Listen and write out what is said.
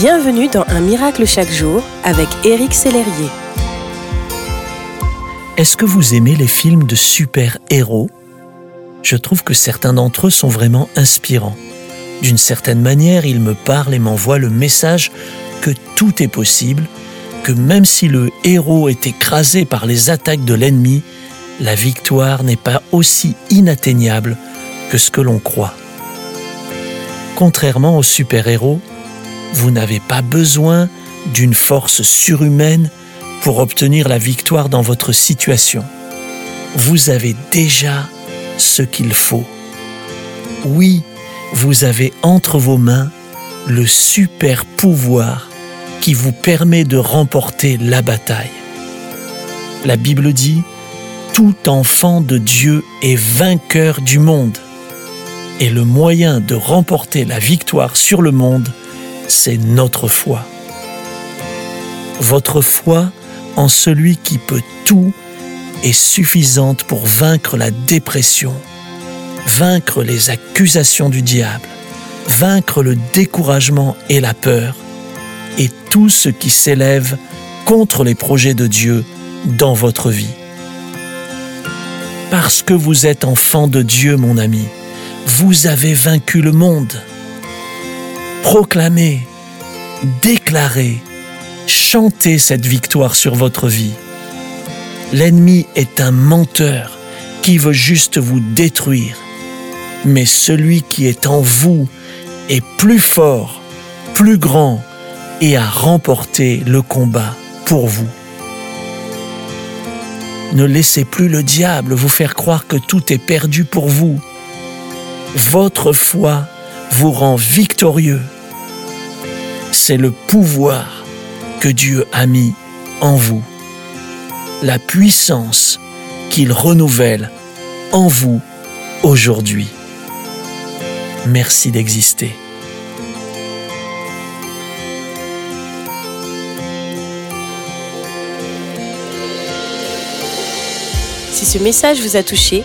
Bienvenue dans Un miracle chaque jour avec Éric Sellerier. Est-ce que vous aimez les films de super-héros? Je trouve que certains d'entre eux sont vraiment inspirants. D'une certaine manière, ils me parlent et m'envoient le message que tout est possible, que même si le héros est écrasé par les attaques de l'ennemi, la victoire n'est pas aussi inatteignable que ce que l'on croit. Contrairement aux super-héros, vous n'avez pas besoin d'une force surhumaine pour obtenir la victoire dans votre situation. Vous avez déjà ce qu'il faut. Oui, vous avez entre vos mains le super pouvoir qui vous permet de remporter la bataille. La Bible dit, Tout enfant de Dieu est vainqueur du monde. Et le moyen de remporter la victoire sur le monde, c'est notre foi. Votre foi en celui qui peut tout est suffisante pour vaincre la dépression, vaincre les accusations du diable, vaincre le découragement et la peur, et tout ce qui s'élève contre les projets de Dieu dans votre vie. Parce que vous êtes enfant de Dieu, mon ami, vous avez vaincu le monde proclamez, déclarez, chantez cette victoire sur votre vie. L'ennemi est un menteur qui veut juste vous détruire, mais celui qui est en vous est plus fort, plus grand et a remporté le combat pour vous. Ne laissez plus le diable vous faire croire que tout est perdu pour vous. Votre foi vous rend victorieux. C'est le pouvoir que Dieu a mis en vous, la puissance qu'il renouvelle en vous aujourd'hui. Merci d'exister. Si ce message vous a touché,